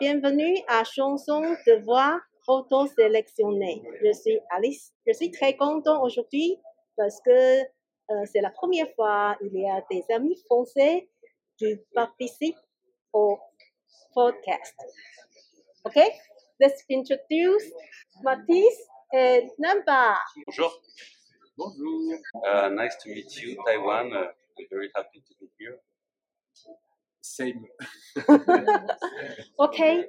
Bienvenue à Chanson de voix auto-sélectionnée. Je suis Alice. Je suis très content aujourd'hui parce que euh, c'est la première fois il y a des amis français qui participent au podcast. Okay, let's introduce Mathis and Namba. Bonjour. Bonjour. Uh, nice to meet you, Taiwan. Uh, I'm very happy to be here. Same. OK，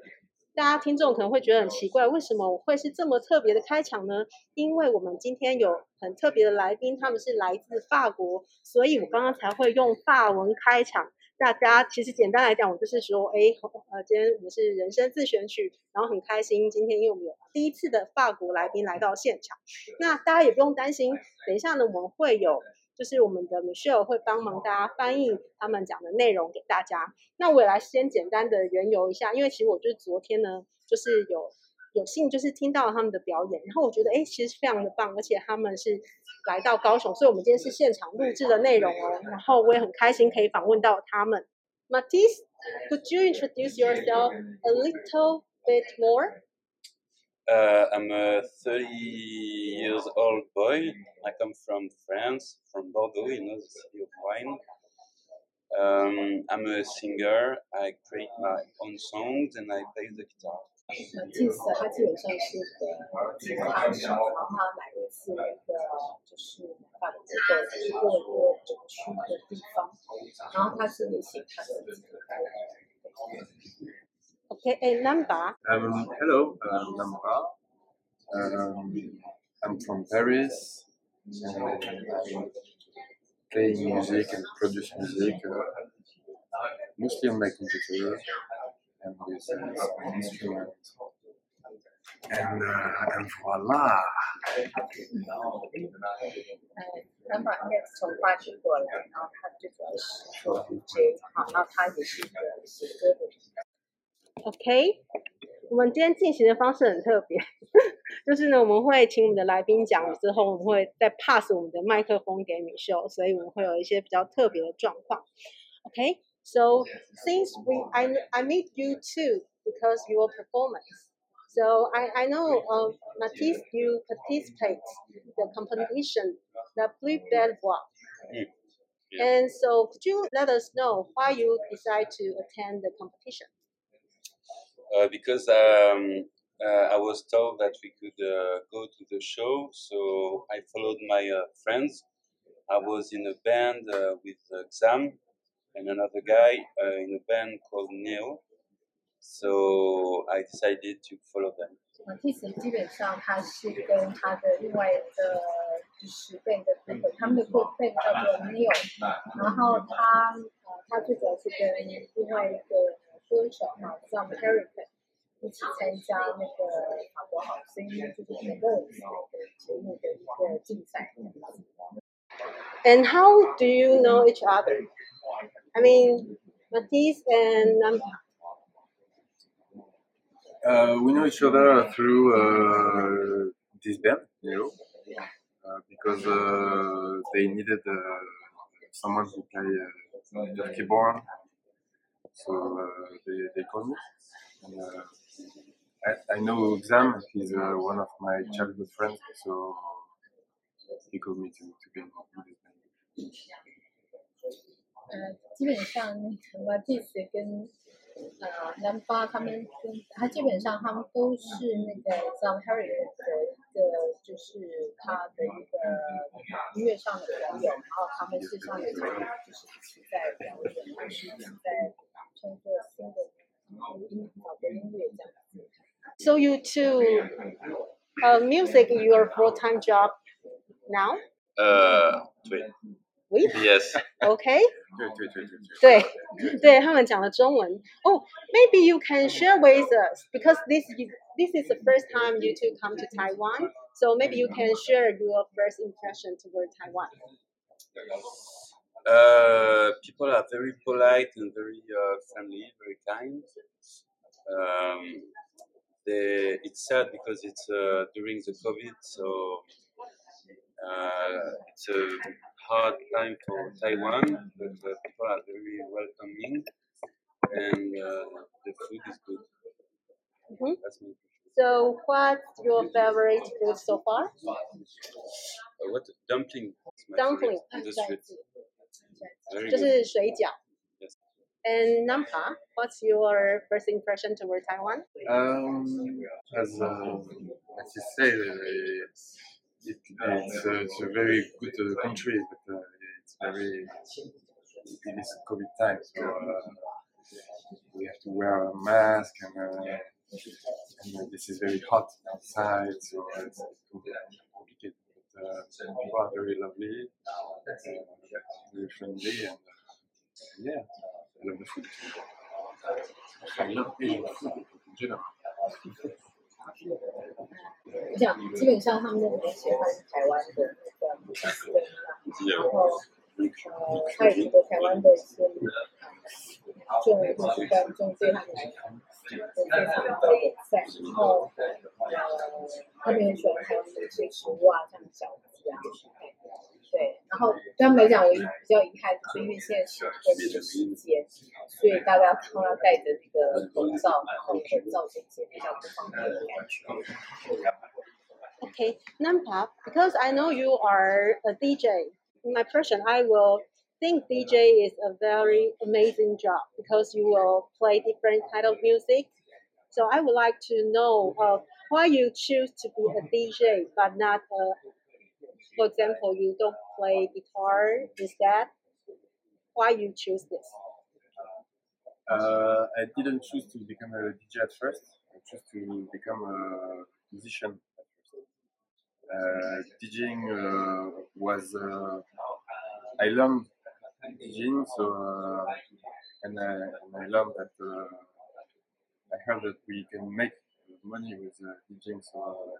大家听众可能会觉得很奇怪，为什么我会是这么特别的开场呢？因为我们今天有很特别的来宾，他们是来自法国，所以我刚刚才会用法文开场。大家其实简单来讲，我就是说，哎，呃，今天我们是人生自选曲，然后很开心，今天因为我们有第一次的法国来宾来到现场，那大家也不用担心，等一下呢，我们会有。就是我们的 Michelle 会帮忙大家翻译他们讲的内容给大家。那我也来先简单的缘由一下，因为其实我就是昨天呢，就是有有幸就是听到他们的表演，然后我觉得哎，其实非常的棒，而且他们是来到高雄，所以我们今天是现场录制的内容哦。然后我也很开心可以访问到他们。Matisse，could you introduce yourself a little bit more? Uh, I'm a 30 years old boy. I come from France, from Bordeaux, you know, the city of wine. Um, I'm a singer. I create my own songs and I play the guitar. 祭司他基本上是个吉他手，然后他来自一个就是法国的就是波尔多整区的地方，然后他是写他自己的歌。 Okay, eh, a number. Um, hello, um, I'm Nampa. Um, I'm from Paris. playing music and produce music, uh, mostly on my computer and with. Uh, and, uh, and voila! OK，我们今天进行的方式很特别，就是呢，我们会请我们的来宾讲之后，我们会再 pass 我们的麦克风给米秀，所以我们会有一些比较特别的状况。OK，so since we I I meet you too because your performance. So I, I know uh, Mathis, you participate the competition, the Blue belt Walk. And so could you let us know why you decide to attend the competition? Uh, because um, uh, I was told that we could uh, go to the show, so I followed my uh, friends. I was in a band uh, with uh, Xam and another guy uh, in a band called Neo. So I decided to follow them. 呃 t i s 基本上他是跟他的另外一个就是 band 的部分，他们的 band 叫做 Neo，然后他呃他最主要是跟另外一个 歌手哈，像 Terry 一起参加那个法国好声音，就是评论节目的一个竞赛。And how do you know each other? I mean, Mathis and Nam. Uh, we know each other through uh, this band, you know, uh, because uh, they needed uh, someone to play uh, the keyboard So uh, they, they call me. And, uh, I, I know Exam, he's uh, one of my childhood friends, so he called me to, to be involved in this band. 呃，基本上那个 Matisse 跟呃南巴他们跟他基本上他们都是那个 John Harry 的一个就是他的一个音乐上的朋友，然后他们事实上也常就是一起在表演，就是一起在 创作新的音好的音乐这样子。 so you two, uh, music your full time job now? Uh, wait. We Yes. okay? 对对对对对。对对，他们讲了中文。Oh, maybe you can share with us because this this is the first time you two come to Taiwan. So maybe you can share your first impression toward Taiwan. Uh, people are very polite and very uh, friendly, very kind. Um, they, it's sad because it's uh, during the COVID, so uh, it's a hard time for Taiwan, but uh, people are very welcoming and uh, the food is good. Mhm. Preference. So, what's your favorite food so far? Uh, what dumpling? Dumpling. favorite the street. Very 就 good. 是水饺。 Yes. And Nampa, what's your first impression toward Taiwan? Um, as uh, as you say, uh, it, it's, uh, it's a very good uh, country, but uh, it's very it is COVID time, so uh, we have to wear a mask, and, uh, and uh, this is very hot outside, so it's complicated. But uh, people are very lovely, uh, very friendly, and uh, yeah, I love the food. I love Asian food in general. 我想基本上他们都很喜欢台湾的那个米斯跟然后呃，他也觉得台湾的一些政务或是观众对他们来讲非常的友善，然后呃，他们很喜欢台湾的一些食物啊，像饺子啊，对，然后对他们来讲，唯一比较遗憾就是因为现在是特殊的时间，所以大家都要戴着那个口罩，然后会造成一些比较不方便的感觉。 Okay, Nampa, because I know you are a DJ, in my impression, I will think DJ is a very amazing job because you will play different kind of music. So I would like to know uh, why you choose to be a DJ but not a, for example, you don't play guitar Is that Why you choose this? Uh, I didn't choose to become a DJ at first. I chose to become a musician. Uh, DJing uh, was uh, I learned DJing, so uh, and, I, and I learned that uh, I heard that we can make money with uh, DJing, so uh,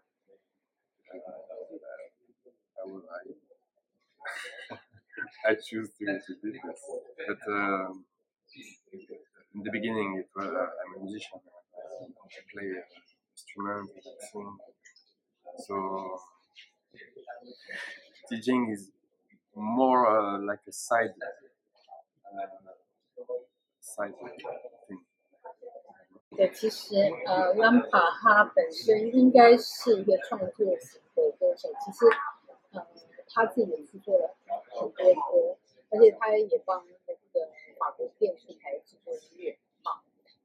I, will, I, I choose to, do this. But um, in the beginning, was, uh, I'm a musician. Uh, I play uh, instrument, sing. So teaching is more like a side uh, side thing. 对，其实呃，Lampa 他本身应该是一个创作型的歌手，其实呃他自己也制作了很多歌，而且他也帮那个法国电视台制作音乐。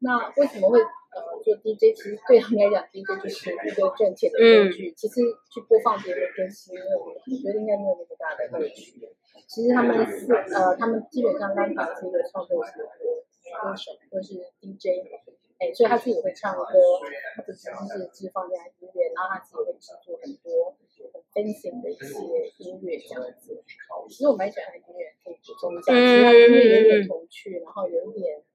好，那为什么会呃做 DJ？其实对他们来讲，DJ 就是一个赚钱的工具。其实去播放别人的歌是因为我觉得应该没有那么大的乐趣。其实他们是呃，他们基本上 Lampa 是一个创作型的歌手或是 DJ。哎，所以他自己会唱歌，他不只是只放在音乐，然后他自己会制作很多很 fancy 的一些音乐这样子。其实我蛮喜欢他音乐，可以补充一下，其实他音乐有点童趣，然后有一点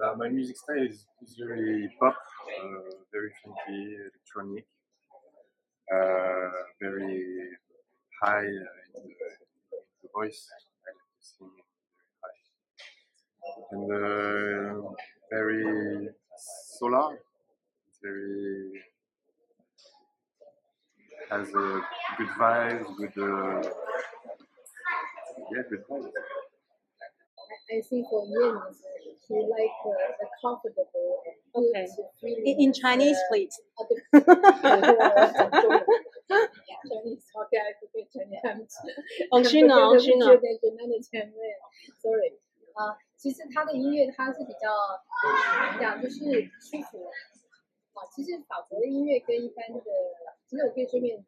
Uh, my music style is, very pop, uh, very funky, electronic, uh, very high uh, in the, the voice. I like to sing very high. And uh, very solar, very has a good vibes, good uh, yeah, good. I think for Ian, he like uh, the comfortable and good Okay. feeling. In, in Chinese, uh, please. 啊，对，对我讲中文。Chinese OK，I forget Chinese。哦，是呢，对是呢。对对对，那的前面，sorry 啊，其实他的音乐他是比较怎么讲，就是舒服啊。其实法国的音乐跟一般的，其实我可以顺便补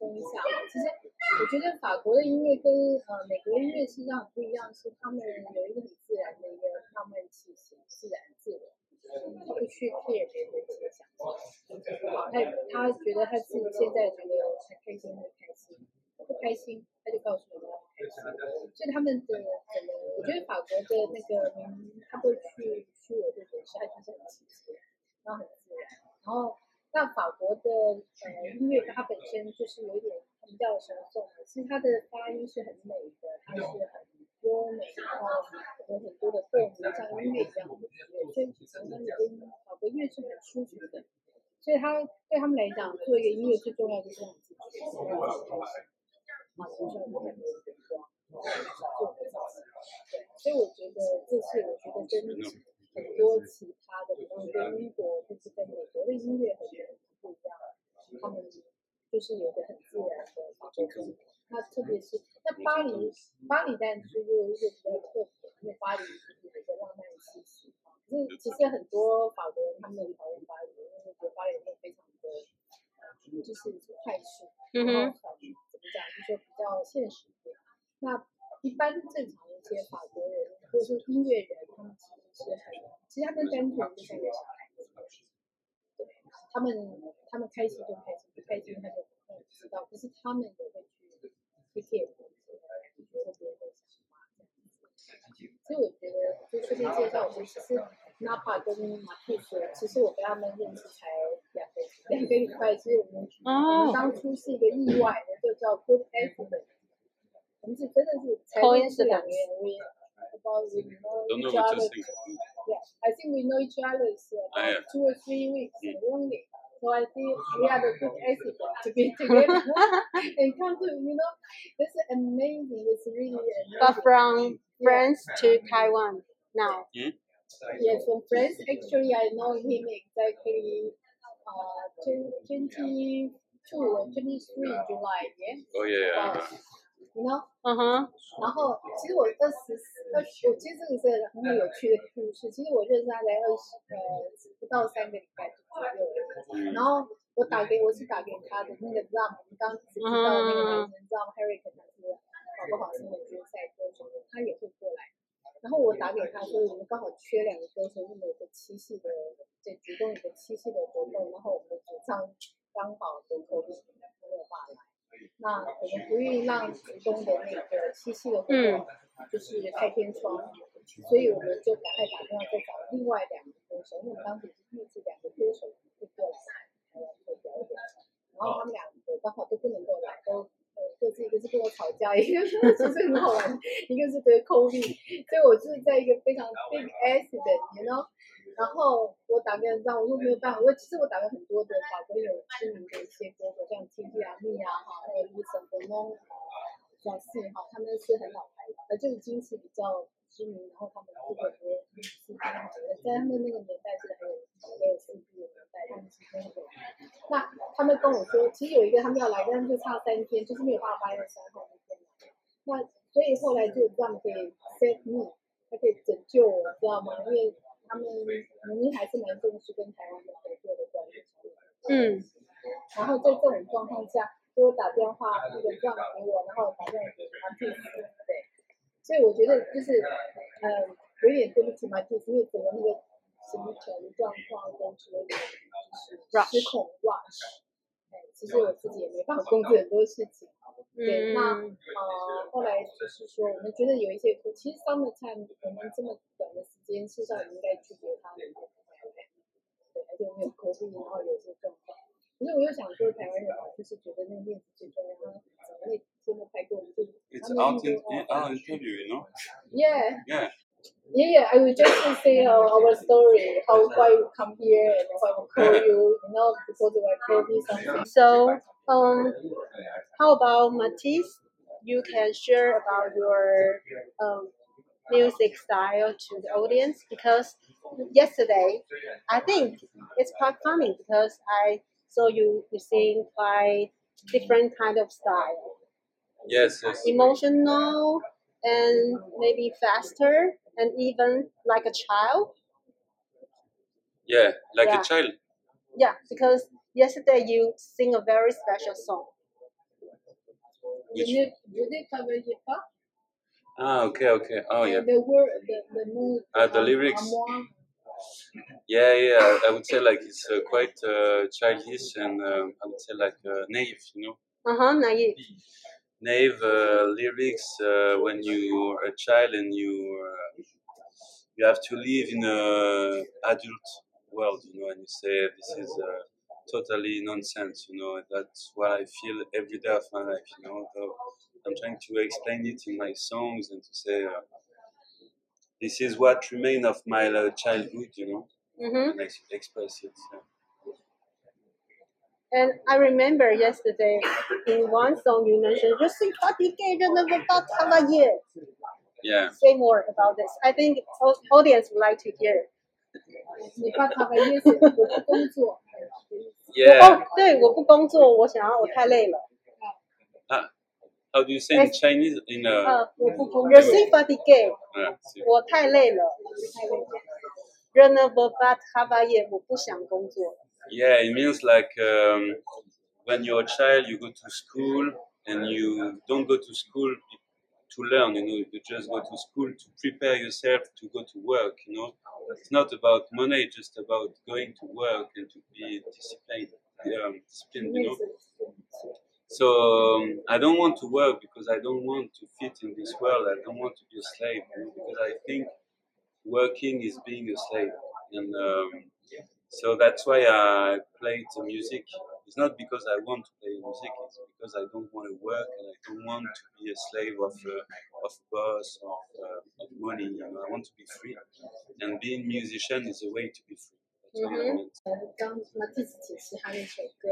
充一下，其实我觉得法国的音乐跟呃美国音乐实际上很不一样，是他们有一个很自然的一个浪漫气息，自然自然。他不去 care 别人的一些想法，好，他他觉得他自己现在觉得很开心很开心，不开心他就告诉你他不开心，所以他们的整个，我觉得法国的那个民，他不会去虚伪的解释，他就是很直接，然后很自然，然后那法国的呃音乐它本身就是有一点他们叫神颂的，其实它的发音是很美的，它是很优美，然后有很多的共鸣，像音乐一样。所以其实他们跟法国音乐是很舒服的，所以他对他们来讲，做一个音乐最重要就是让自己开心，啊，不是很很做的造型。对，所以我觉得这是我觉得跟很多其他的，比方跟英国或是跟美国的音乐很不一样，他们就是有个很自然的法国风。那特别是那巴黎，巴黎当然是有一个比较特别，因为巴黎是有一个浪漫气息。可是其实很多法国人他们很讨厌巴黎，因为觉得巴黎会非常的，就是快速，然后很怎么讲，就是说比较现实一点。那一般正常一些法国人或者说音乐人，他们其实是很，其实他们单纯就像个小孩子，对，他们他们开心就开心，不开心他就不知道，可是他们也会去去 care，别人在想嘛这样子。所以我觉得就这边介绍，我其实 Napa 跟马蒂斯，其实我跟他们认识才两个两个礼拜，其实我们我们当初是一个意外的，就叫 Good Accident。我们是真的是才认识两年，we about we know Don't know each what other. to think. Yeah, I think we know each other for Ah, yeah. about two or three weeks only. So I think we are the good accident to be together and come to, you know, this is amazing. It's really amazing. But from France to Taiwan now. Yes, from France, actually, I know him exactly uh, 22 or 23 July, yeah? Oh yeah, yeah. Uh, You know? 嗯哼，然后其实我二十二十，我其实这个是很有趣的故事。其实我认识他才二十呃不到三个礼拜左右。然后我打给我是打给他的那个 Ram，我们刚只知道那个男生 Ram Harry 可能是好不好是那个决赛歌手，他也会过来。然后我打给他说我们刚好缺两个歌手，因为有个七夕的对主动有个七夕的活动，然后我们主唱刚好得 COVID 没有办法来。那我们不愿意让主东的那个七夕的活动就是开天窗，所以我们就赶快打电话再找另外两个歌手，因为我们当时是预计两个歌手会过来台湾做表演，然后他们两个刚好都不能够来，都呃各自一个是跟我吵架，一个是 其实很好玩，一个是得 COVID，所以我就是在一个非常 big accident，you know。然后我打给让我又没有办法，我其实我打了很多的法国有知名的一些歌手，像 T T 啊、蜜啊哈，还有 Lisa b o n o 小四哈，他们是很老牌的，呃，就是经是比较知名，然后他们这个和 CD 好的，在他们那个年代是还有还有 CD 的年代，他们是真的。那他们跟我说，其实有一个他们要来，但是就差三天，就是没有办法八月三号那天。那所以后来就这样可以 save me，他可以拯救我，知道吗？因为他们明明还是蛮重视跟台湾的合作的关系。嗯，然后在这种状况下，给我打电话，那个这样给我，然后打电话给马蒂斯，对，所以我觉得就是，呃，有点对不起嘛，就是，因为整个那个行程状况都是有点就是失控 rush，哎，其实我自己也没办法控制很多事情。对，那嗯。呃，后来就是说，我们觉得有一些，其实 summer time 我们这么短的时 It's out interview, you know? Yeah. Yeah. Yeah, yeah, I would just say uh, our story, how why you come here and why we call you, you know, because of COVID something. So, um, how about Mathis? You can share about your um, music style to the audience because yesterday I think it's quite funny because I saw you you sing quite different kind of style, Yes, yes. emotional and maybe faster and even like a child. Yeah, like Yeah. a child. Yeah, because yesterday you sing a very special song. Je Which- ne, je ne travaillais pas. Ah, okay, okay. Oh, yeah. The word, the, the mot, Ah, the à lyrics. Yeah, yeah. I would say like it's uh, quite uh, childish and um, I would say like uh, naive, you know? Uh huh, naive. Naive uh, lyrics uh, when you are a child and you uh, you have to live in a adult world, you know, and you say this is uh, totally nonsense. You know, that's what I feel every day of my life. You know, I'm trying to explain it in my songs and to say uh, this is what remained of my uh, childhood. You know, Mm-hmm. and ex- express it. yeah. And I remember yesterday in one song you mentioned, Je suis fatigué, je ne veux pas travailler. Yeah. Say more about this. I think au- audience would like to hear. 你爸爸的意思，我不工作。 Yeah. 哦，对，我不工作，我想要，我太累了。 How do you say in Chinese? In uh, 呃，我不工 Je suis fatigué， uh, see. 我太累了。Je ne veux pas travailler，我不想工作。 Yeah, it means like um, when you're a child, you go to school and you don't go to school to learn. You know, you just go to school to prepare yourself to go to work. You know, it's not about money, it's just about going to work and to be disciplined. Um, disciplined you know. So um, I don't want to work because I don't want to fit in this world. I don't want to be a slave because I think working is being a slave, and um, so that's why I play the music. It's not because I want to play music; it's because I don't want to work and I don't want to be a slave of uh, of boss of, uh, of money. You know, I want to be free, and being musician is a way to be free. I meant. 刚那自己解释他那首歌，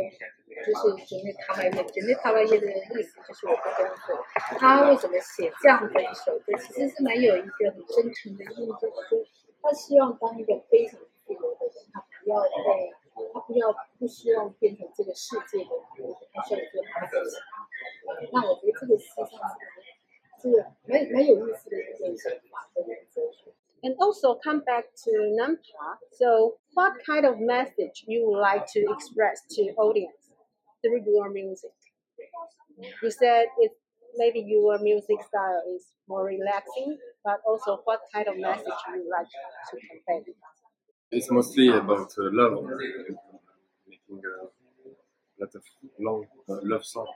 就是绝对他白夜，绝对他白夜的意思就是我不工作。他为什么写这样的一首歌，其实是蛮有一个很真诚的意义，就是说他希望当一个非常自由的人，他不要被，他不要不希望变成这个世界的奴隶，他希望做他自己。那我觉得这个实际上是这个蛮蛮有意思的一个想法跟哲学。And also come back to Nampa. So, what kind of message you would like to express to audience through your music? You said it maybe your music style is more relaxing, but also what kind of message you would like to convey? It's mostly about uh, love, making a lot of long uh, love songs.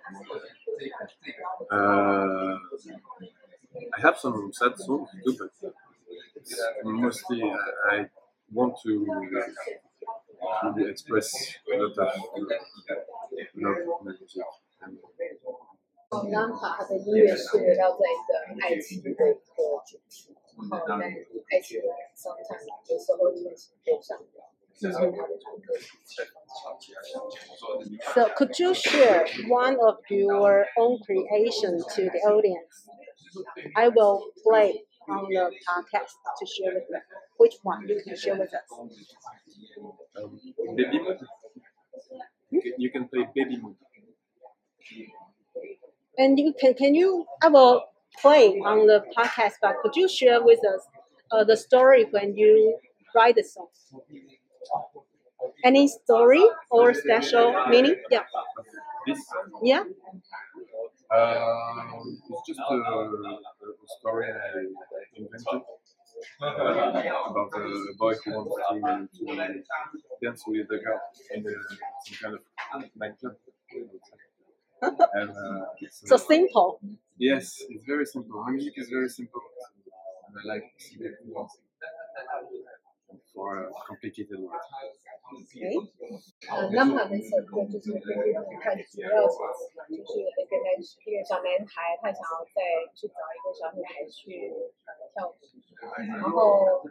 Uh, I have some sad songs too, but mostly uh, I want to, to express a lot of uh, love in my music. And 南法他的音乐是围绕在一个爱情的一个主题，然后在爱情的上上有时候因为是悲伤的，这是他的主歌。 So, could you share one of your own creation to the audience? I will play on the podcast to share with them. Which one you can share with us? um, baby. You can, you can play baby moon. And you can can you I will play on the podcast, but could you share with us uh, the story when you write the song? Any story or special meaning? Yeah, This yeah. Um, it's just a story I invented uh, about a, boy who wants to, to dance with a girl in the, some kind of nightclub. and uh, So uh, simple. yes, it's very simple. My music is very simple, and I like simple things for a complicated world. Okay. 呃，南法那首歌就是根据他们看主要是就是一个男一个小男孩，他想要再去找一个小女孩去呃跳舞，然后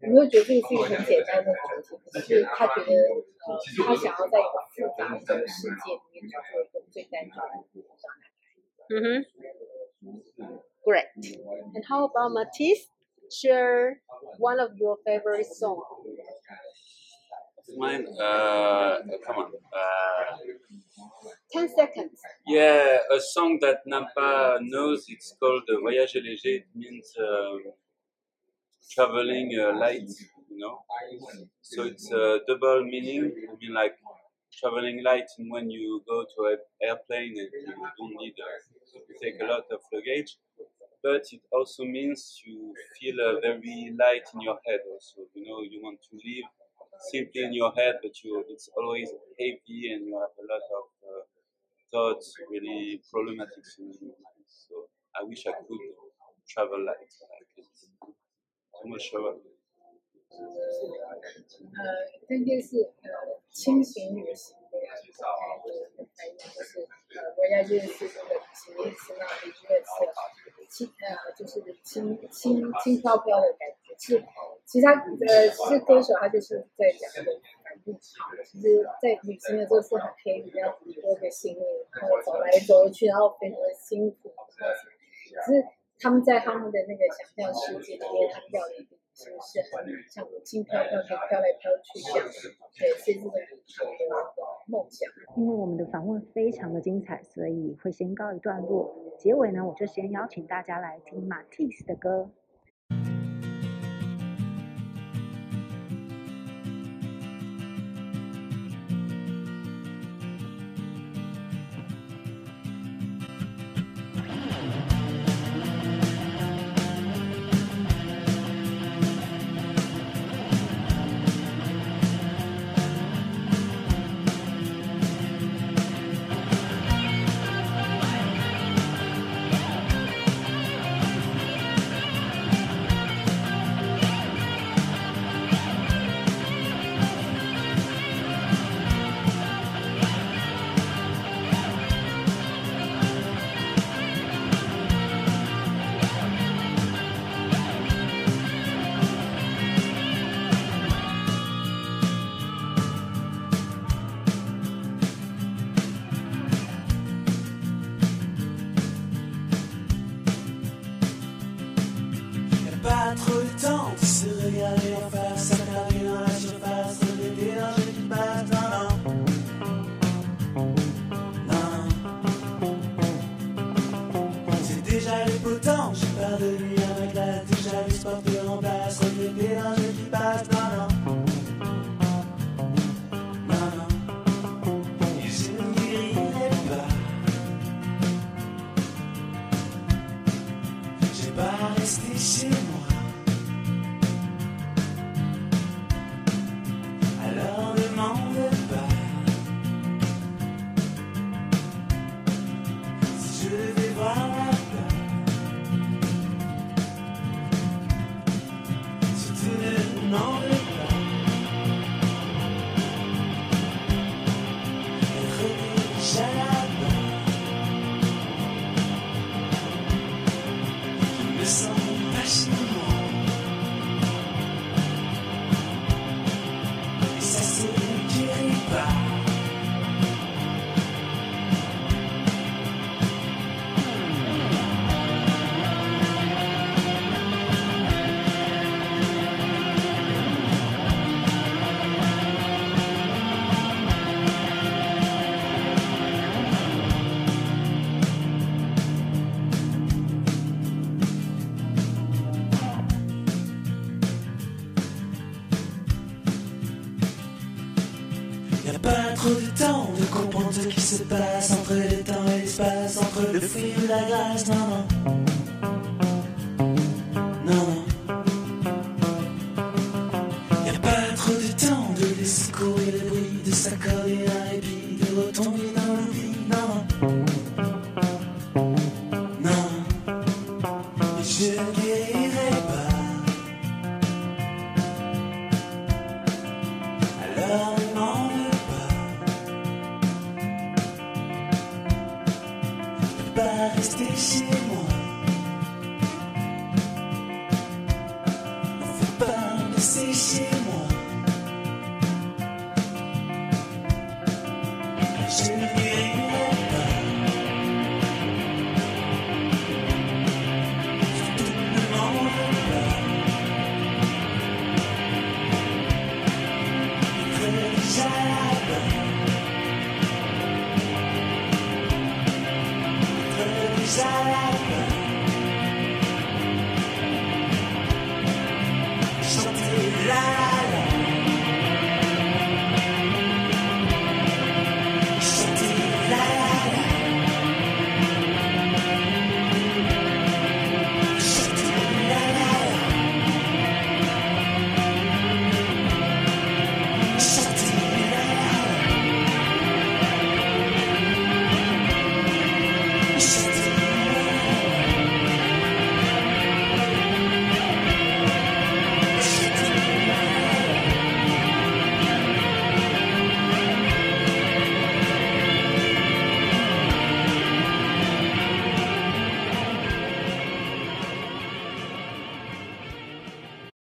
你会觉得这个是一个很简单的主题，可是他觉得呃他想要在一个复杂的世界里面去做一个最单纯的小男孩。Mm-hmm. Great. And how about Matisse? Share one of your favorite songs. Mine, uh, come on. Uh, 10 seconds. Yeah, a song that Nampa knows. It's called uh, Voyage léger. It means um, traveling uh, light. You know, so it's a double meaning. I mean, like traveling light and when you go to an airplane and you don't need uh, to take a lot of luggage. But it also means you feel uh, very light in your head. Also, you know, you want to live simply in your head, but you it's always heavy and you have a lot of uh, thoughts, really problematic things in your mind. So I wish I could travel light. but I can't. Too much travel. 呃，这件是呃轻型旅行的 开的开用，就是呃，我要认识这个企业是那里认识 轻呃，就是轻轻轻飘飘的感觉。其其他呃，其实歌手他就是在讲的反应好。其实，在旅行的时候是很黑，比较多个行李，然后走来走去，然后非常的辛苦。可是他们在他们的那个想象世界里面，他跳的是不是很像轻飘飘，的飘来飘去这样。对，是这是我们的梦想。因为我们的访问非常的精彩，所以会先告一段落。结尾呢，我就先邀请大家来听马蒂斯的歌。Et